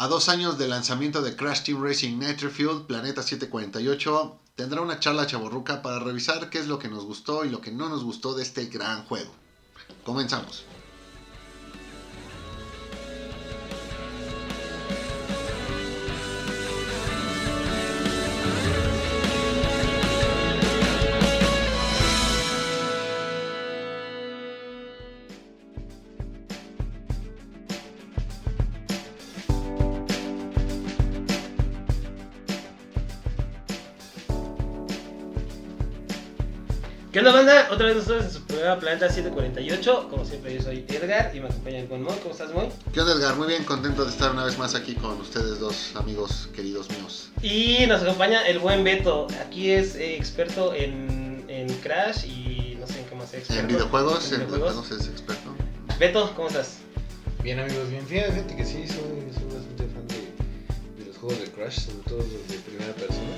A dos años del lanzamiento de Crash Team Racing Nitrofield Planeta 748, tendrá una charla chaborruca para revisar qué es lo que nos gustó y lo que no nos gustó de este gran juego. Comenzamos. Nosotros en su programa Planeta 748. Como siempre, yo soy Edgar y me acompaña el buen Moy. ¿Cómo estás, Moy? ¿Qué onda, Edgar? Muy bien, contento de estar una vez más aquí con ustedes dos amigos queridos míos. Y nos acompaña el buen Beto. Aquí es eh, experto en, en Crash y no sé en qué más es experto. En videojuegos, en videojuegos. videojuegos es experto. Beto, ¿cómo estás? Bien amigos, bien. Fíjate que sí, soy, soy bastante fan de, de los juegos de Crash, sobre todo los de primera persona.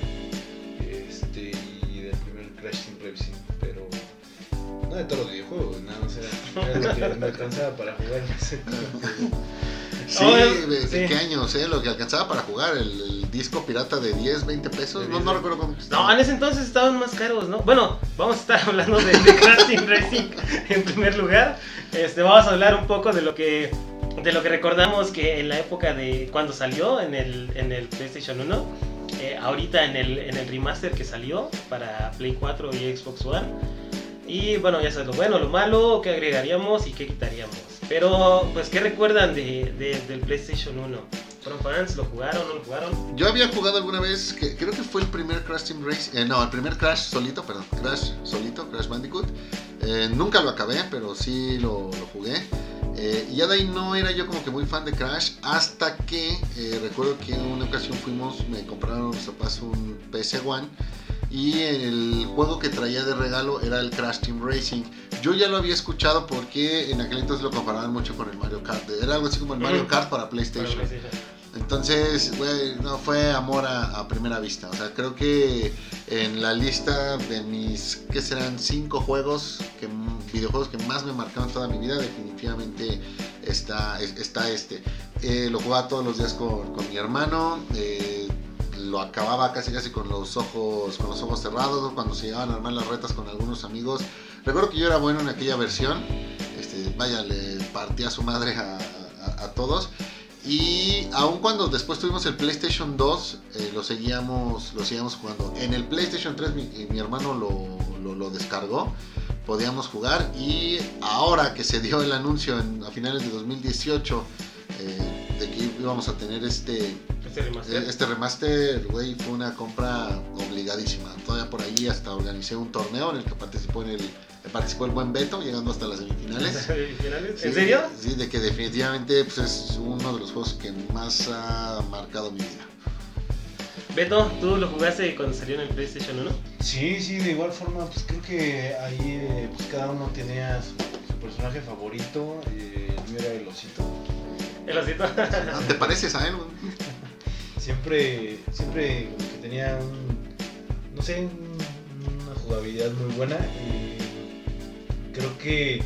Este, y del primer Crash Team Racing, pero no de todos los videojuegos, nada más era, era lo que me alcanzaba para jugar. no. Sí, ¿de, sí. qué años, eh? Lo que alcanzaba para jugar, el, el disco pirata de 10, 20 pesos. No, 10, no recuerdo cómo No, estaba. en ese entonces estaban más caros, ¿no? Bueno, vamos a estar hablando de, de Racing en primer lugar. Este, vamos a hablar un poco de lo que de lo que recordamos que en la época de cuando salió en el, en el PlayStation 1, eh, ahorita en el, en el remaster que salió para Play 4 y Xbox One. Y bueno, ya sabes lo bueno, lo malo, qué agregaríamos y qué quitaríamos. Pero, pues, ¿qué recuerdan de, de- del PlayStation 1? ¿Fueron fans? ¿Lo jugaron? ¿No lo jugaron? Yo había jugado alguna vez, que creo que fue el primer Crash Team Race, eh, no, el primer Crash solito, perdón, Crash solito, Crash Bandicoot. Eh, nunca lo acabé, pero sí lo, lo jugué. Eh, y ya de ahí no era yo como que muy fan de Crash, hasta que eh, recuerdo que en una ocasión fuimos, me compraron mis papás un PS One. Y el juego que traía de regalo era el Crash Team Racing. Yo ya lo había escuchado porque en aquel entonces lo comparaban mucho con el Mario Kart. Era algo así como el Mario. Kart para Para PlayStation. Entonces, güey, no fue amor a, a primera vista. O sea, creo que en la lista de mis, ¿qué serán? Cinco juegos, que, videojuegos que más me marcaron toda mi vida, definitivamente está, es- está este. Eh, lo jugaba todos los días con, con mi hermano. eh, lo acababa casi casi con los ojos con los ojos cerrados cuando se llegaban a armar las retas con algunos amigos. Recuerdo que yo era bueno en aquella versión. Este, vaya le partía su madre a- a- a todos. Y aun cuando después tuvimos el PlayStation 2, eh, lo, seguíamos, lo seguíamos jugando. En el PlayStation 3 mi, eh, mi hermano lo, lo- descargó, podíamos jugar y ahora que se dio el anuncio a finales de 2018 eh, de que íbamos a tener este, Este remaster. este remaster, güey, fue una compra obligadísima. Todavía por ahí hasta organicé un torneo en el que participó, en el, participó el buen Beto, llegando hasta las semifinales. ¿Semifinales? Sí, ¿En serio? Sí, de que definitivamente pues, es uno de los juegos que más ha marcado mi vida. Beto, ¿tú lo jugaste cuando salió en el PlayStation 1? Sí, sí, de igual forma, pues creo que ahí eh, pues, cada uno tenía su, su personaje favorito. eh, el mío era el osito. El osito. ¿Te pareces a él? Siempre, siempre que tenía no sé, un- una jugabilidad muy buena. Y creo que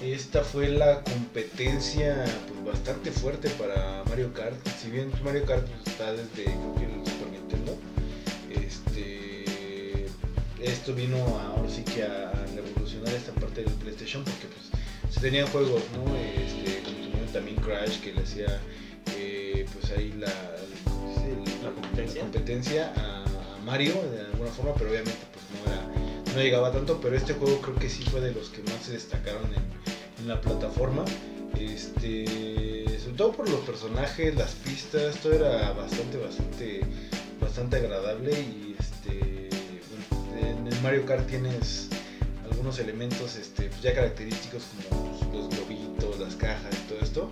esta fue la competencia pues, bastante fuerte para Mario Kart. Si bien Mario Kart pues, está desde creo que el Super Nintendo, este, esto vino a- ahora sí que a, revolucionar esta parte del PlayStation porque pues se tenían juegos, ¿no? Este, también Crash que le hacía eh, pues ahí la. La competencia. competencia a, a Mario de alguna forma, pero obviamente pues no era no llegaba tanto, pero este juego creo que sí fue de los que más se destacaron en, en la plataforma. Este, sobre todo por los personajes, las pistas, todo era bastante, bastante, bastante agradable y este, bueno, en el Mario Kart tienes algunos elementos este, ya característicos como pues, los globitos, las cajas y todo esto.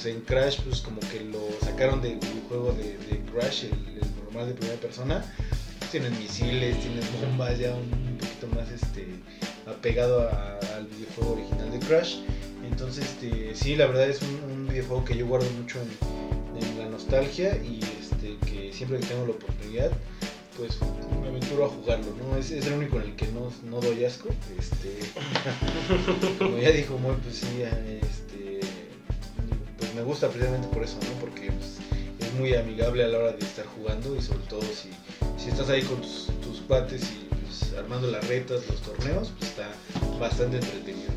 Pues en Crash pues como que lo sacaron del juego de, Crash, el, normal de primera persona. Pues, tienes misiles, tienes bombas ya un, poquito más este, apegado al videojuego original de Crash. Entonces este, sí, la verdad es un, videojuego que yo guardo mucho en, la nostalgia y este, que siempre que tengo la oportunidad pues me aventuro a jugarlo, ¿no? Es, el único en el que no, no doy asco. Este, como ya dijo Moy, pues sí, este, me gusta precisamente por eso, ¿no? Porque pues, muy amigable a la hora de estar jugando y sobre todo si, si estás ahí con tus, tus cuates y pues, armando las retas, los torneos, pues está bastante entretenido.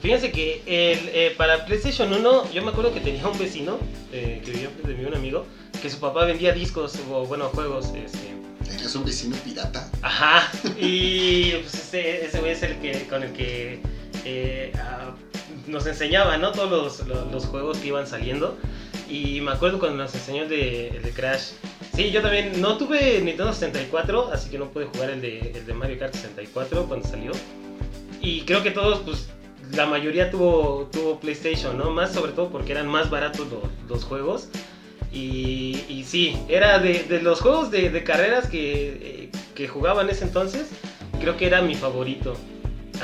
Fíjense que el, eh, para PlayStation 1, yo me acuerdo que tenía un vecino eh, que vivía de mí, un amigo, que su papá vendía discos o, bueno, juegos. Este, ¿Tenías un vecino pirata? Ajá, y pues ese, ese güey es el que, con el que eh, ah, nos enseñaba, ¿no? Todos los, los- juegos que iban saliendo. Y me acuerdo cuando nos enseñó el de, el de Crash. Sí, yo también no tuve Nintendo 64, así que no pude jugar el de, el de Mario Kart 64 cuando salió. Y creo que todos, pues, la mayoría tuvo, tuvo PlayStation, ¿no? Más sobre todo porque eran más baratos los, los juegos. Y, y sí, era de, de los juegos de, de carreras que, eh, que jugaba en ese entonces, creo que era mi favorito.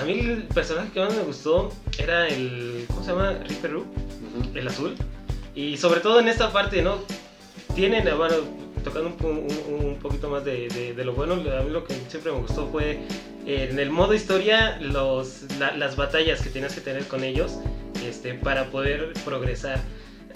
A mí el personaje que más me gustó era el, ¿cómo se llama? Ripper Roo, Ujú. el azul. Y sobre todo en esta parte, ¿no? Tienen, bueno, tocando un, un- un poquito más de, de- de lo bueno, a mí lo que siempre me gustó fue eh, en el modo historia los, la- las batallas que tenías que tener con ellos este, para poder progresar.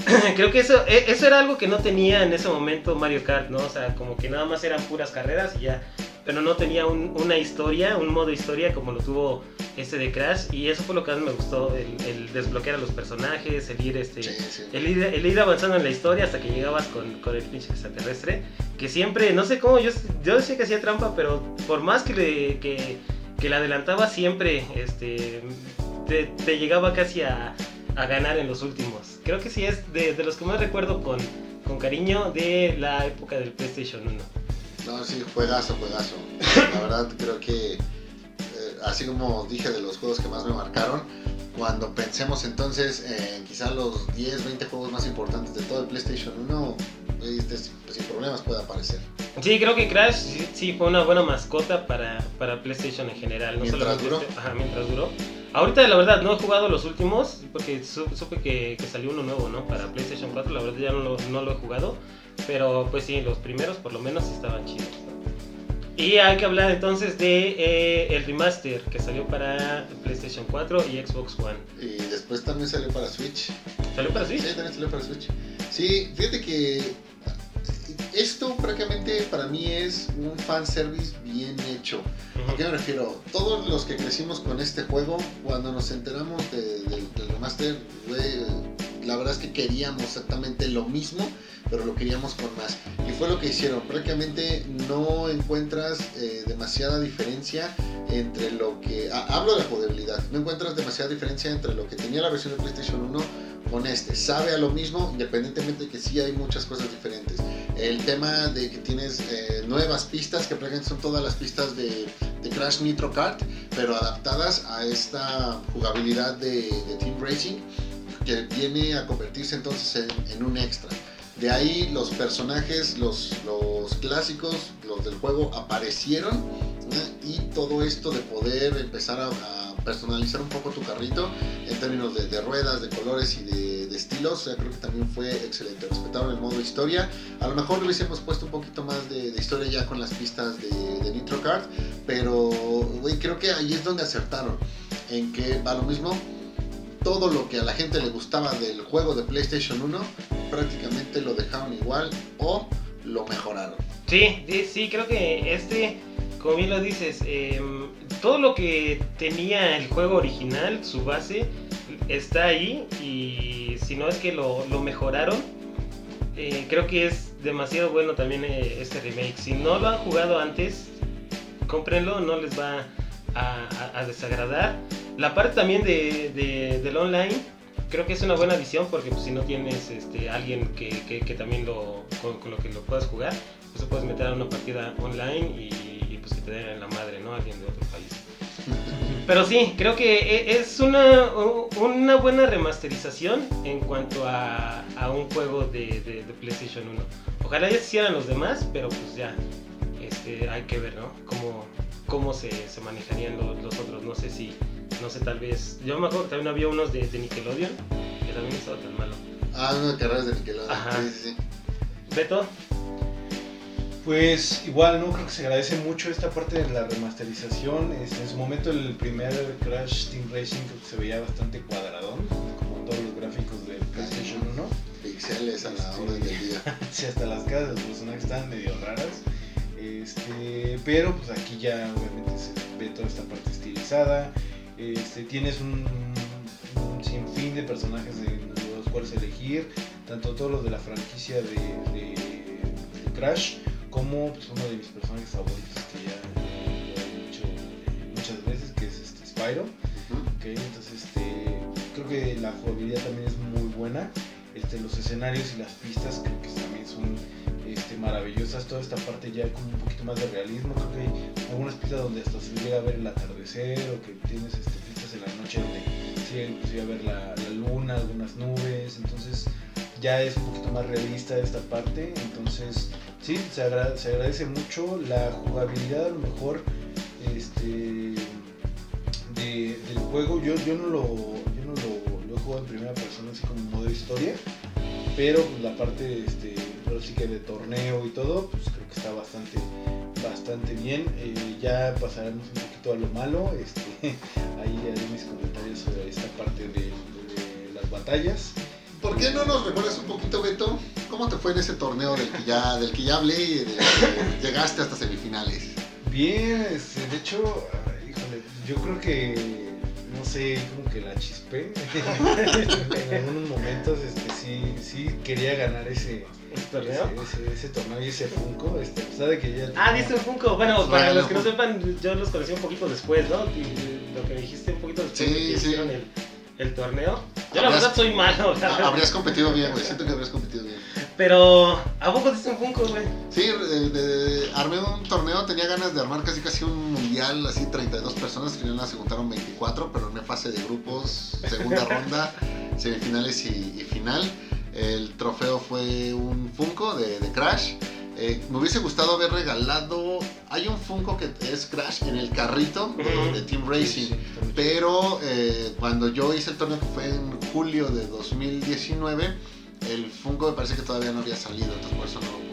Creo que eso, e- eso era algo que no tenía en ese momento Mario Kart, ¿no? O sea, como que nada más eran puras carreras y ya. Pero no tenía un- una historia, un modo historia como lo tuvo este de Crash. Y eso fue lo que más me gustó, el, el desbloquear a los personajes, el ir este... Sí, sí. El ir, el ir avanzando en la historia hasta que llegabas con, con el pinche extraterrestre. Que siempre, no sé cómo, yo, yo decía que hacía trampa, pero por más que le, que, que le adelantaba, siempre este, te, te llegaba casi a, a ganar en los últimos. Creo que sí es de, de los que más recuerdo con, con cariño de la época del PlayStation 1. No, sí, juegazo, juegazo. La verdad creo que, eh, así como dije de los juegos que más me marcaron, cuando pensemos entonces en quizá los 10, 20 juegos más importantes de todo el PlayStation 1, este pues, sin problemas puede aparecer. Sí, creo que Crash sí, sí fue una buena mascota para, para PlayStation en general. No Mientras solamente duró. este- ajá, mientras duró. Ahorita la verdad no he jugado los últimos porque su- supe que, que salió uno nuevo, ¿no? Para PlayStation 4, la verdad ya no lo, no lo he jugado. Pero pues sí, los primeros por lo menos sí estaban chidos. ¿no? Y hay que hablar entonces de eh, el remaster que salió para PlayStation 4 y Xbox One. Y después también salió para Switch. ¿Salió para Sí, Switch? también salió para Switch. Sí, fíjate que esto prácticamente para mí es un fanservice bien hecho. ¿A qué me refiero? Todos los que crecimos con este juego, cuando nos enteramos de- de- del remaster, güey, la verdad es que queríamos exactamente lo mismo, pero lo queríamos con más. Y fue lo que hicieron. Prácticamente no encuentras eh, demasiada diferencia entre lo que... ah, hablo de la jugabilidad. No encuentras demasiada diferencia entre lo que tenía la versión de PlayStation 1 con este. Sabe a lo mismo, independientemente de que sí hay muchas cosas diferentes. El tema de que tienes eh, nuevas pistas, que prácticamente son todas las pistas de, de Crash Nitro Kart, pero adaptadas a esta jugabilidad de, de Team Racing, que viene a convertirse entonces en, en un extra. De ahí los personajes, los, los clásicos, los del juego aparecieron ¿eh? y todo esto de poder empezar a, a personalizar un poco tu carrito en términos de, de ruedas, de colores y de, de estilos, o sea, creo que también fue excelente. Respetaron el modo historia. A lo mejor le hubiésemos puesto un poquito más de, de historia ya con las pistas de, Nitro Kart, pero güey, creo que ahí es donde acertaron. En que va lo mismo, todo lo que a la gente le gustaba del juego de PlayStation 1, prácticamente lo dejaron igual o lo mejoraron. Sí, sí, creo que este, como bien lo dices, em, todo lo que tenía el juego original, su base, está ahí y si no es que lo, mejoraron, eh, creo que es demasiado bueno también eh, este remake. Si no lo han jugado antes, cómprenlo, no les va a desagradar. La parte también de, de- del online, creo que es una buena visión porque pues, si no tienes este, alguien que, que- también lo, con, lo que lo puedas jugar, pues puedes meter a una partida online y, pues que te den en la madre, ¿no? Alguien de otro país. Pero sí, creo que e- es una, una buena remasterización en cuanto a, a un juego de, de- PlayStation 1. Ojalá ya se hicieran los demás, pero pues ya este, hay que ver, ¿no? Cómo, cómo se, se manejarían los otros. No sé si, no sé, tal vez. Yo me acuerdo que también había unos de, de Nickelodeon, que también estaba tan malo. Ah, una carrera de Nickelodeon. Ajá. Sí, sí, sí. Beto, Pues igual, ¿no? Creo que se agradece mucho esta parte de la remasterización. En su momento el primer Crash Team Racing creo que se veía bastante cuadradón, como todos los gráficos del PlayStation 1. Pixel pixeles a la Este, orden del día. Sí, hasta las caras de los personajes estaban medio raras. Este, pero pues aquí ya obviamente se ve toda esta parte estilizada. Este, tienes un, un sinfín de personajes de los cuales elegir, tanto todos los de la franquicia de, de- de Crash como pues, uno de mis personajes favoritos que ya lo he dicho eh, muchas veces, que es este Spyro. Entonces este, creo que la jugabilidad también es muy buena. Este, los escenarios y las pistas creo que también son maravillosas. Toda esta parte ya como un poquito más de realismo. Creo que hay algunas pistas donde hasta se llega a ver el atardecer o que tienes este, pistas en la noche donde se llega a ver la, la luna, algunas nubes. Entonces ya es un poquito más realista esta parte. Entonces sí, se, agra- se agradece mucho la jugabilidad a lo mejor. Este, de- del juego, yo, yo no, lo, yo no lo, he jugado en primera persona, así como modo historia, pero la parte, este, ahora sí que de torneo y todo, pues creo que está bastante, bastante bien. Eh, ya pasaremos un poquito a lo malo, este, ahí haré mis comentarios sobre esta parte de, de las batallas. ¿Por qué no nos recuerdas un poquito, Beto? ¿Cómo te fue en ese torneo del que ya, del que ya hablé y del que llegaste hasta semifinales? Bien, este, de hecho, híjole, yo creo que, no sé, como que la chispé. en algunos momentos, este, sí, sí quería ganar ese, ¿El torneo? ese, ese, ese torneo y ese Funko, este, a pesar de que ya... Ah, diste un Funko. Bueno, para Bueno. los que no sepan, yo los conocí un poquito después, ¿no? Y lo que dijiste un poquito después Sí, de que sí. hicieron el, el torneo. Yo la verdad soy malo, verdad. Habrías competido bien, güey. Siento que habrías competido bien. Pero, ¿a poco diste un Funko, güey? Sí, de- de- armé un torneo, tenía ganas de armar casi casi un mundial, así 32 personas, al final se juntaron 24, pero en fase de grupos, segunda ronda, semifinales y, y final. El trofeo fue un Funko de, de Crash. Eh, me hubiese gustado haber regalado, hay un Funko que es Crash en el carrito de, Team Racing. sí. Pero eh, cuando yo hice el torneo, que fue en julio de 2019, el Funko me parece que todavía no había salido, entonces por eso no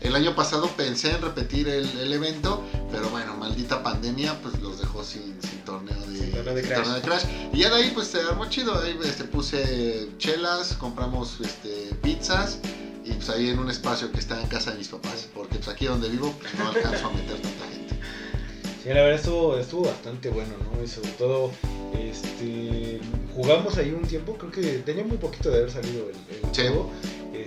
El año pasado pensé en repetir el, el evento, pero bueno, maldita pandemia, pues los dejó sin, sin torneo de, Sin torneo de sin Crash. torneo de Crash. Y ya de ahí pues se armó chido, ahí este, puse chelas, compramos este, pizzas. Y pues ahí en un espacio que está en casa de mis papás, porque pues aquí donde vivo pues, no alcanzo a meter tanta gente. Sí, la verdad estuvo, estuvo bastante bueno, ¿no? Y sobre todo, este, jugamos ahí un tiempo, creo que tenía muy poquito de haber salido el, el Sí. juego.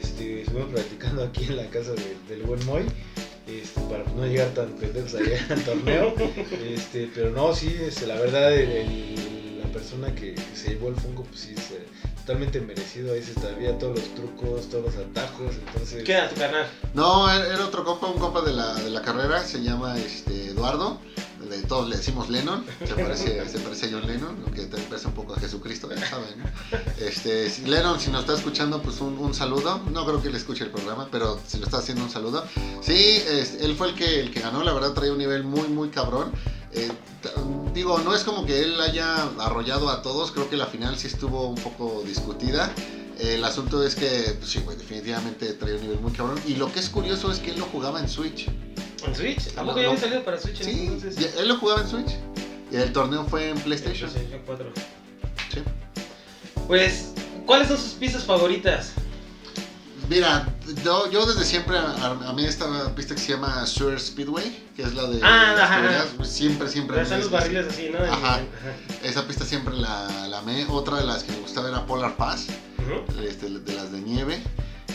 Este, estuvimos platicando aquí en la casa de- del buen Moy, este, para no llegar tan pendejos allá al torneo. Este, pero no, sí, este, la verdad, el- el- la persona que, que se llevó el Funko, pues sí, es eh, totalmente merecido. Ahí se sabía todos los trucos, todos los atajos, entonces... ¿Qué era tu carnal? No, era era otro compa, un compa de la, de la carrera, se llama este, Eduardo, de todos le decimos Lennon, se parece, se parece a John Lennon, aunque también parece un poco a Jesucristo, ya saben. Este, Lennon, si nos está escuchando, pues un, un saludo, no creo que le escuche el programa, pero si lo está haciendo, un saludo. Sí, es- él fue el que, el que ganó, la verdad trae un nivel muy, muy cabrón. Eh, digo, no es como que él haya arrollado a todos, creo que la final sí estuvo un poco discutida. El asunto es que, pues sí, güey, definitivamente trae un nivel muy cabrón. Y lo que es curioso es que él lo jugaba en Switch. ¿En Switch? ¿A poco ya había salido para Switch Sí, entonces? ya- él lo jugaba en Switch. Y el torneo fue en PlayStation. PlayStation 4. Sí. Pues, ¿cuáles son sus piezas favoritas? Mira, yo, yo desde siempre, a, a mí esta pista que se llama Sewer Speedway, que es la de Ah, las ajá, tuberías, siempre, siempre. Están los barriles así, ¿no? Ajá. Esa pista siempre la, la amé. Otra de las que me gustaba era Polar Pass, este, de las de nieve.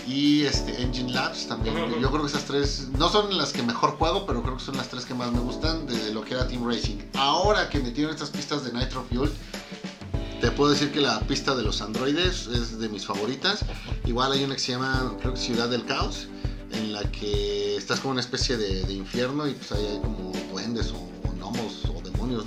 Y este, Engine Labs también. Yo creo que esas tres no son las que mejor juego, pero creo que son las tres que más me gustan de lo que era Team Racing. Ahora que metieron estas pistas de Nitro Fuel, te puedo decir que la pista de los androides es de mis favoritas. Igual hay una que se llama, creo que Ciudad del Caos, en la que estás como una especie de, de infierno y pues ahí hay como duendes o,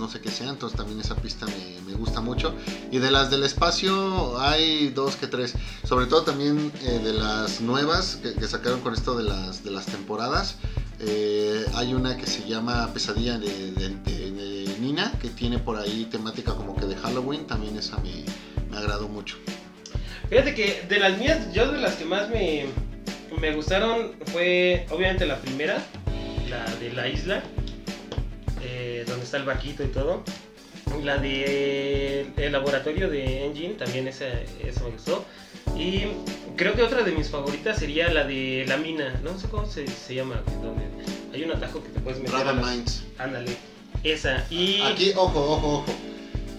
no sé qué sea. Entonces también esa pista me, gusta mucho. Y de las del espacio hay dos que tres. Sobre todo también eh, de las nuevas que, sacaron con esto de las, de las temporadas. Eh, hay una que se llama Pesadilla de Nina, que tiene por ahí temática como que de Halloween. También esa me, me agradó mucho. Fíjate que de las mías, yo de las que más me, me gustaron fue obviamente la primera, la de la isla, eh, donde está el barquito y todo. La de el laboratorio de Engine, también esa, esa me gustó. Y creo que otra de mis favoritas sería la de la mina, no sé cómo se, se llama, donde hay un atajo que te puedes meter. a Dragon las- Minds. Ándale, esa. Y Aquí, ojo, ojo, ojo.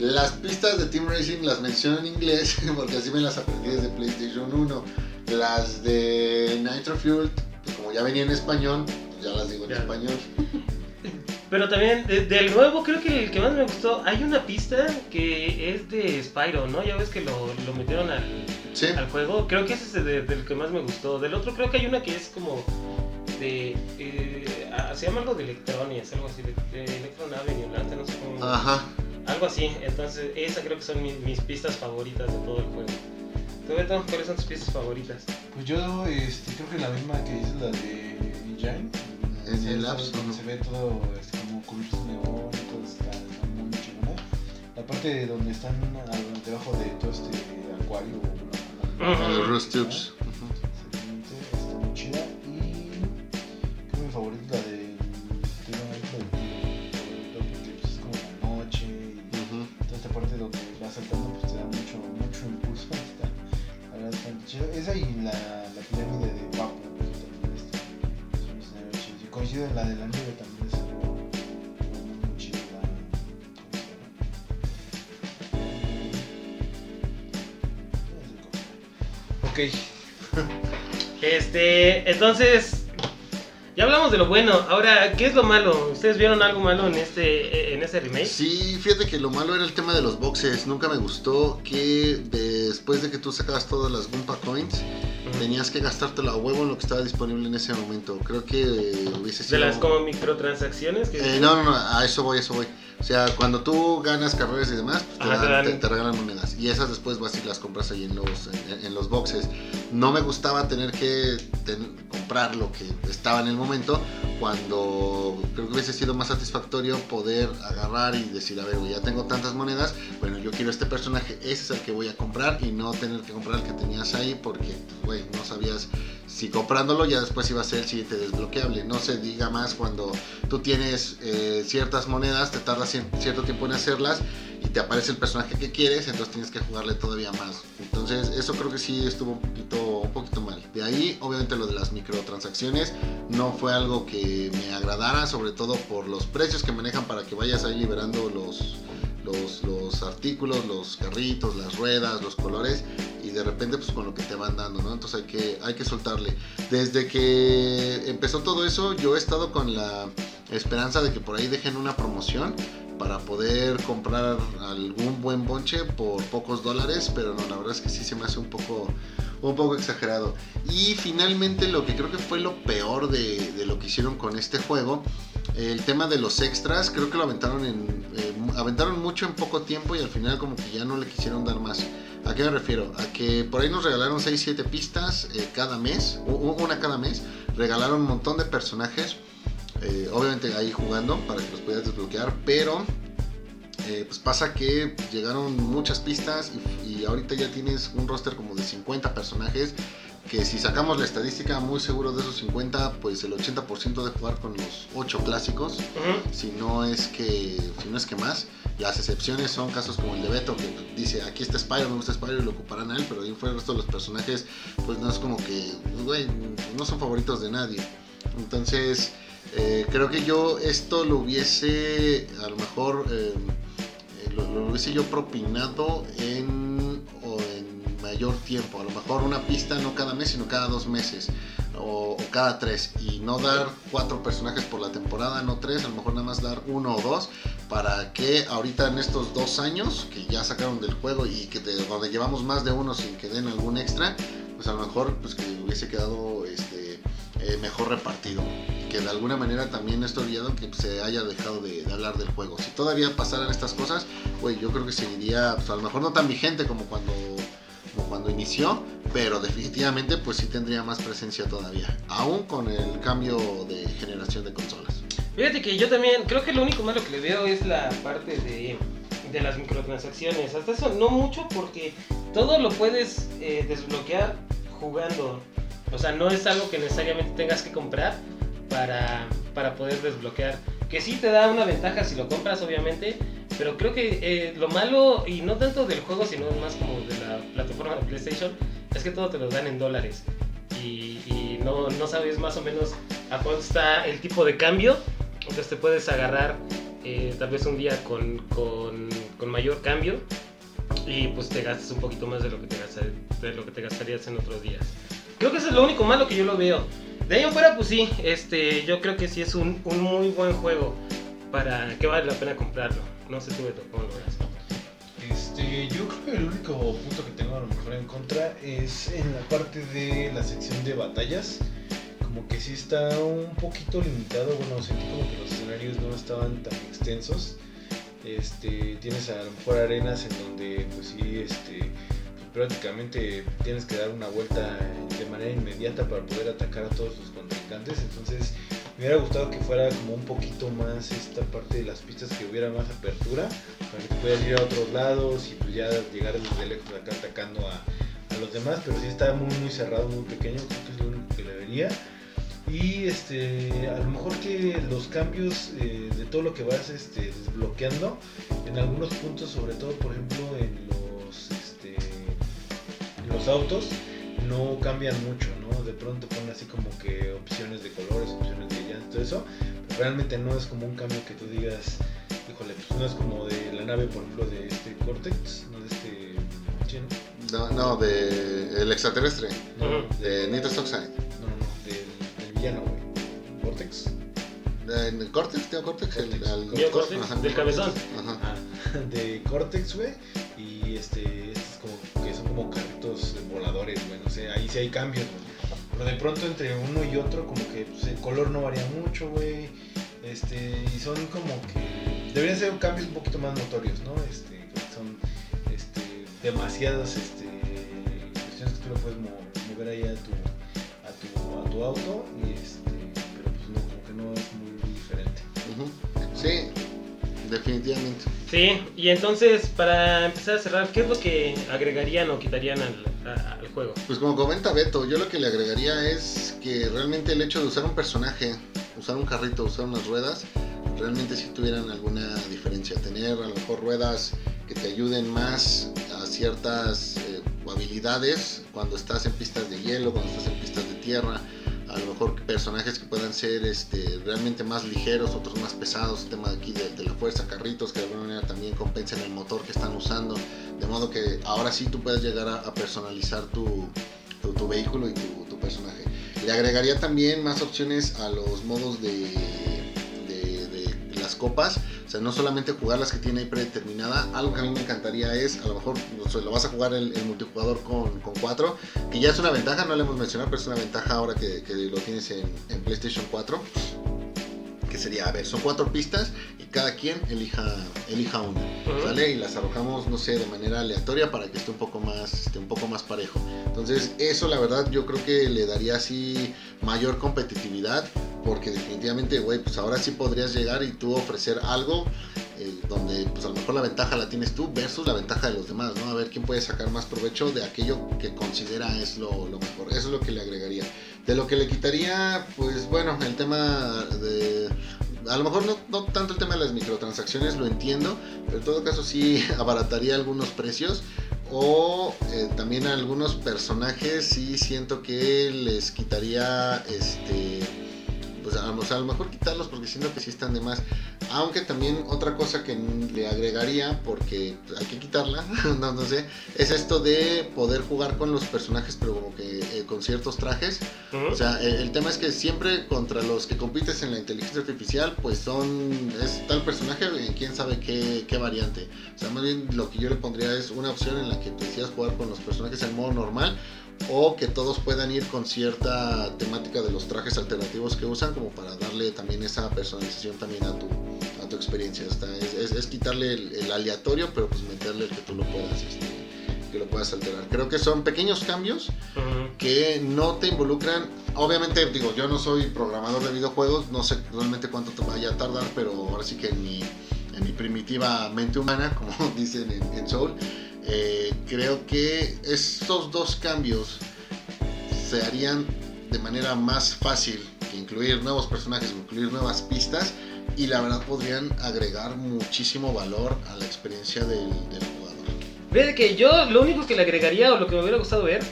Las pistas de Team Racing las menciono en inglés porque así me las aprendí desde PlayStation 1. Las de Nitro Fuel, pues como ya venía en español, pues ya las digo en Ya. español. Pero también, de- del nuevo, creo que el que más me gustó, hay una pista que es de Spyro, ¿no? Ya ves que lo, lo metieron al, Sí, al juego. Creo que ese es de- del que más me gustó. Del otro creo que hay una que es como de... eh, se llama algo de Electronics, algo así, de, de Electron Avenue, no sé cómo... ajá. Algo así, entonces esa creo que son mis, mis pistas favoritas de todo el juego. ¿Tú, Beto, cuáles son tus pistas favoritas? Pues yo este, creo que la misma que dices, la de Engine. En el ¿no? se ve todo este, cubiertos de neón, todo está, está muy chingona. La parte de donde están al- debajo de todo este acuario. Ujú. Los Rust Tubes. Exactamente, está muy chida. Y creo que mi favorita la de. Porque pues, es como la noche y toda esta parte donde vas saltando pues te da mucho, mucho impulso. Está, la verdad, bastante chido. Esa y la, la pirámide de Papu que también está. Y coincido en la de la nieve también Ok. Este, entonces, ya hablamos de lo bueno. Ahora, ¿qué es lo malo? ¿Ustedes vieron algo malo en este, en este remake? Sí, fíjate que lo malo era el tema de los boxes. Nunca me gustó que después de que tú sacabas todas las Gumpa Coins, tenías que gastártelo a huevo en lo que estaba disponible en ese momento. Creo que eh, hubiese De sido... las como microtransacciones que... Eh, no, no, no, a eso voy, a eso voy. O sea, cuando tú ganas carreras y demás, pues te, Ajá, te dan- te- te regalan monedas. Y esas después vas y las compras ahí en los, en, en los boxes. No me gustaba tener que ten- comprar lo que estaba en el momento, cuando creo que hubiese sido más satisfactorio poder agarrar y decir, a ver, ya tengo tantas monedas, bueno, yo quiero este personaje, ese es el que voy a comprar y no tener que comprar el que tenías ahí porque, güey, no sabías si comprándolo ya después iba a ser el siguiente desbloqueable. No se diga más cuando tú tienes eh, ciertas monedas, te tarda cien- cierto tiempo en hacerlas y te aparece el personaje que quieres, entonces tienes que jugarle todavía más. Entonces eso creo que sí estuvo un poquito, un poquito mal. De ahí, obviamente lo de las microtransacciones no fue algo que me agradara, sobre todo por los precios que manejan para que vayas ahí liberando los... Los, los artículos, los carritos, las ruedas, los colores y de repente pues con lo que te van dando, ¿no? Entonces hay que, hay que soltarle. Desde que empezó todo eso yo he estado con la esperanza de que por ahí dejen una promoción para poder comprar algún buen bonche por pocos dólares, pero no, la verdad es que sí se me hace un poco, un poco exagerado. Y finalmente lo que creo que fue lo peor de, de lo que hicieron con este juego, el tema de los extras, creo que lo aventaron en, eh, aventaron mucho en poco tiempo y al final como que ya no le quisieron dar más. ¿A qué me refiero? A que por ahí nos regalaron 6-7 pistas eh, cada mes, una cada mes, regalaron un montón de personajes, eh, obviamente ahí jugando para que los pudieras desbloquear, pero pues pasa que llegaron muchas pistas y ahorita ya tienes un roster como de 50 personajes que si sacamos la estadística muy seguro de esos 50 pues el 80% de jugar con los 8 clásicos si no es que si no es que más. Las excepciones son casos como el de Beto que dice aquí está Spyro me gusta Spyro y lo ocuparán a él pero ahí fue el resto de los personajes pues no es como que güey no son favoritos de nadie. Entonces eh, creo que yo esto lo hubiese a lo mejor eh, eh, lo, lo hubiese yo propinado en mayor tiempo. A lo mejor una pista no cada mes, sino cada dos meses. O, o cada tres. Y no dar cuatro personajes por la temporada, no tres. A lo mejor nada más dar uno o dos. Para que ahorita en estos dos años que ya sacaron del juego y que de- donde llevamos más de uno sin que den algún extra, pues a lo mejor pues que hubiese quedado este, eh, mejor repartido que de alguna manera también estoy olvidado que se haya dejado de, de hablar del juego. Si todavía pasaran estas cosas, güey, yo creo que seguiría, pues, a lo mejor no tan vigente como cuando, como cuando inició, pero definitivamente pues sí tendría más presencia todavía, aún con el cambio de generación de consolas. Fíjate que yo también creo que lo único malo que le veo es la parte de, de las microtransacciones. Hasta eso no mucho porque todo lo puedes eh, desbloquear jugando. O sea, no es algo que necesariamente tengas que comprar para, para poder desbloquear. Que sí te da una ventaja si lo compras, obviamente. Pero creo que eh, lo malo, y no tanto del juego, sino más como de la plataforma de PlayStation, es que todo te lo dan en dólares y, no, no sabes más o menos a cuánto está el tipo de cambio, entonces te puedes agarrar eh, tal vez un día con, con, con mayor cambio y pues te gastas un poquito más de lo que te, gasta- de lo que te gastarías en otros días. Creo que eso es lo único malo que yo lo veo. De ahí en fuera, pues sí, este, yo creo que sí es un, un muy buen juego para que vale la pena comprarlo. No cómo lo ves. Este, yo creo que el único punto que tengo a lo mejor en contra es en la parte de la sección de batallas. Como que sí está un poquito limitado. Bueno, sentí como que los escenarios no estaban tan extensos. Este, tienes a lo mejor arenas en donde, pues sí, este, prácticamente tienes que dar una vuelta de manera inmediata para poder atacar a todos tus contrincantes. Entonces, me hubiera gustado que fuera como un poquito más esta parte de las pistas, que hubiera más apertura, para que puedas ir a otros lados y pues ya llegar desde lejos acá atacando a, los demás, pero sí está muy muy cerrado, muy pequeño, creo que es lo único que le vería. Y este, a lo mejor que los cambios eh, de todo lo que vas este, desbloqueando, en algunos puntos, sobre todo por ejemplo en los, este, los autos, no cambian mucho. De pronto ponen así como que opciones de colores, opciones de llantas, todo eso. Pero realmente no es como un cambio que tú digas, híjole, pues no es como de la nave, por ejemplo, de este Cortex, no de este... ¿quién? No, no, de el extraterrestre, No, Ujú. de Nitrous Oxide. No, no, del, del villano, güey. Cortex. ¿De Cortex? ¿Tío Cortex? El, Cortex. al- Tío Cortex, Ajá. del cabezón. Ajá. Ah, de Cortex, güey. Y este, este es como que son como carritos voladores, güey. No sé, ahí sí hay cambios, güey. Pero de pronto entre uno y otro, como que pues, el color no varía mucho, güey. Este, y son como que. Deberían ser cambios un poquito más notorios, ¿no? Este, son este, demasiadas este, cuestiones que tú le puedes mo- mover ahí a tu, a tu, a tu auto. Y este, pero pues no, como que no es muy diferente. Sí, definitivamente. Sí, y entonces para empezar a cerrar, ¿qué es lo que agregarían o quitarían al, juego? Pues como comenta Beto, yo lo que le agregaría es que realmente el hecho de usar un personaje, usar un carrito, usar unas ruedas, realmente si tuvieran alguna diferencia. Tener a lo mejor ruedas que te ayuden más a ciertas eh, habilidades cuando estás en pistas de hielo, cuando estás en pistas de tierra. A lo mejor personajes que puedan ser este, realmente más ligeros, otros más pesados, tema de aquí de, la fuerza, carritos que de alguna manera también compensen el motor que están usando. De modo que ahora sí tú puedes llegar a, personalizar tu, tu, vehículo y tu, personaje. Le agregaría también más opciones a los modos de, copas. O sea, no solamente jugar las que tiene ahí predeterminada. Algo que a mí me encantaría es, a lo mejor o sea, lo vas a jugar el, el multijugador con, con 4, que ya es una ventaja, no le hemos mencionado, pero es una ventaja ahora que, que lo tienes en, en PlayStation 4. Que sería, a ver, son cuatro pistas y cada quien elija, elija una. ¿Sale? Y las arrojamos, no sé, de manera aleatoria para que esté un poco más, esté un poco más parejo. Entonces, eso la verdad yo creo que le daría así mayor competitividad. Porque definitivamente, güey, pues ahora sí podrías llegar y tú ofrecer algo eh, donde pues a lo mejor la ventaja la tienes tú versus la ventaja de los demás, ¿no? A ver quién puede sacar más provecho de aquello que considera es lo, mejor. Eso es lo que le agregaría. De lo que le quitaría, pues bueno, el tema de... A lo mejor no, no tanto el tema de las microtransacciones, lo entiendo, pero en todo caso sí abarataría algunos precios. O eh, también a algunos personajes sí siento que les quitaría este pues a, o sea, a lo mejor quitarlos porque siento que sí están de más. Aunque también otra cosa que le agregaría, porque hay que quitarla, no, no sé, es esto de poder jugar con los personajes, pero como que eh, con ciertos trajes. Ujú. O sea, el, el tema es que siempre contra los que compites en la inteligencia artificial, pues son, es tal personaje en quién sabe qué, qué variante. O sea, más bien lo que yo le pondría es una opción en la que decidas jugar con los personajes en modo normal o que todos puedan ir con cierta temática de los trajes alternativos que usan como para darle también esa personalización también a tu, a tu experiencia. Está, es, es- es quitarle el, el aleatorio, pero pues meterle el que tú lo puedas, este, que lo puedas alterar. Creo que son pequeños cambios Ujú. que no te involucran. Obviamente, digo, yo no soy programador de videojuegos, no sé realmente cuánto te vaya a tardar, pero ahora sí que en mi, en mi primitiva mente humana, como dicen en, en Soul, eh, creo que estos dos cambios se harían de manera más fácil que incluir nuevos personajes, incluir nuevas pistas y la verdad podrían agregar muchísimo valor a la experiencia del, jugador. Fíjate que yo lo único que le agregaría o lo que me hubiera gustado ver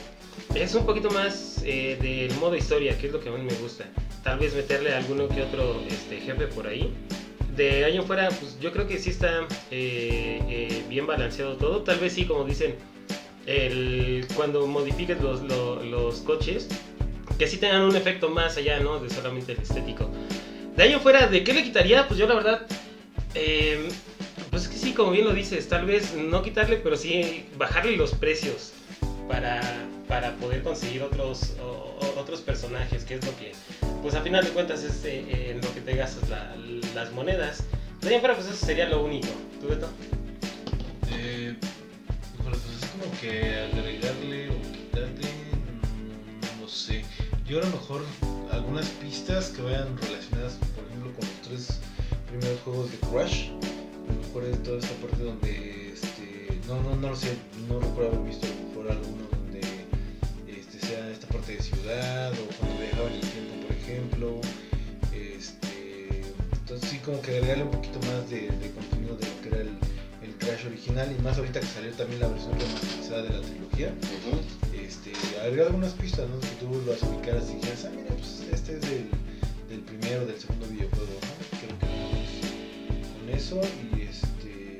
es un poquito más eh, del modo historia, que es lo que a mí me gusta. Tal vez meterle alguno que otro este, jefe por ahí. De año fuera, pues yo creo que sí está eh, eh, bien balanceado todo. Tal vez sí, como dicen, cuando modifiques los, lo- los coches, que sí tengan un efecto más allá, ¿no? De solamente el estético. De año fuera, ¿de qué le quitaría? Pues yo la verdad, eh, pues es que sí, como bien lo dices, tal vez no quitarle, pero sí bajarle los precios para, para poder conseguir otros, o- otros personajes, que es lo que, pues a final de cuentas es eh, eh, en lo que te gastas la- las monedas. De ahí en fuera, pues eso sería lo único. ¿Tú, Beto? Eh, híjole, pues es como que agregarle o quitarle, mm, no sé. Yo a lo mejor algunas pistas que vayan relacionadas, por ejemplo, con los tres primeros juegos de Crash. A lo mejor es toda esta parte donde, este, no, no, no lo sé, no recuerdo haber visto de ciudad o cuando viajaba en el tiempo, por ejemplo. Este, entonces sí como que agregarle un poquito más de, de contenido de lo que era el, el Crash original y más ahorita que salió también la versión remasterizada de la trilogía, este, agregar algunas pistas, ¿no? Que tú las ubicaras y dijeras, ah, mira, pues este es del, del primero, del segundo videojuego, ¿no? Creo que más con eso y este,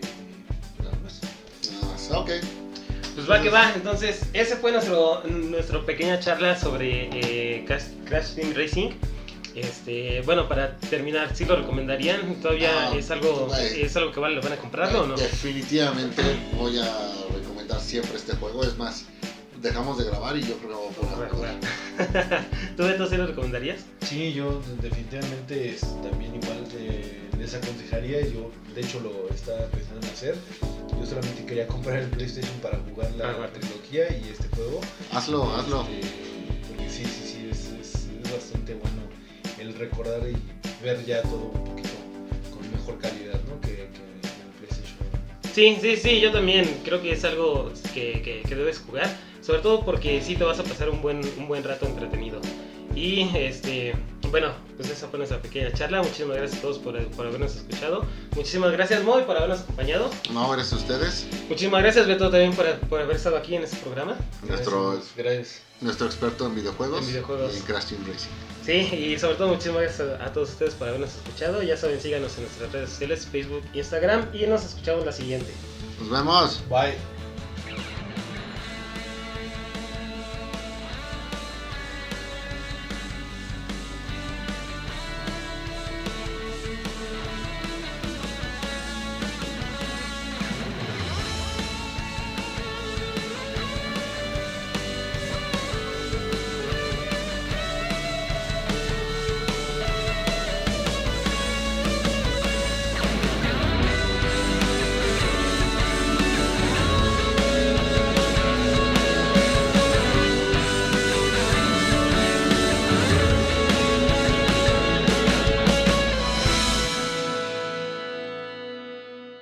nada más. Nada más. Ok. Pues va que va, entonces ese fue nuestro nuestra pequeña charla sobre eh, Crash, Crash Team Racing. Este, bueno, para terminar, ¿sí lo recomendarían? ¿Todavía Ah, es algo vale. es algo que vale la pena comprarlo o no? Definitivamente voy a recomendar siempre este juego. Es más, dejamos de grabar y yo creo que voy a poner a jugar. ¿Tú sí lo recomendarías? Sí, yo definitivamente es- también igual eh, les aconsejaría, yo de hecho lo estaba pensando en hacer. Yo solamente quería comprar el PlayStation para jugar la Ah, trilogía y este juego. Hazlo, hazlo. Este, porque sí, sí, sí, es, es- es bastante bueno el recordar y ver ya todo un poquito con mejor calidad, ¿no? Que, que el PlayStation. Sí, sí, sí, yo también creo que es algo que, que- que debes jugar, sobre todo porque sí te vas a pasar un buen, un buen rato entretenido. Y este, bueno, pues esa fue nuestra pequeña charla. Muchísimas gracias a todos por, por habernos escuchado. Muchísimas gracias, Moy, por habernos acompañado. No, eres ustedes, Muchísimas gracias, Beto, también por, por haber estado aquí en este programa. nuestro, Gracias. gracias. nuestro experto en videojuegos, En videojuegos. y en Crash Team Racing. Sí, y sobre todo muchísimas gracias a, a todos ustedes por habernos escuchado. Ya saben, síganos en nuestras redes sociales, Facebook, Instagram, y nos escuchamos la siguiente. Nos vemos. Bye.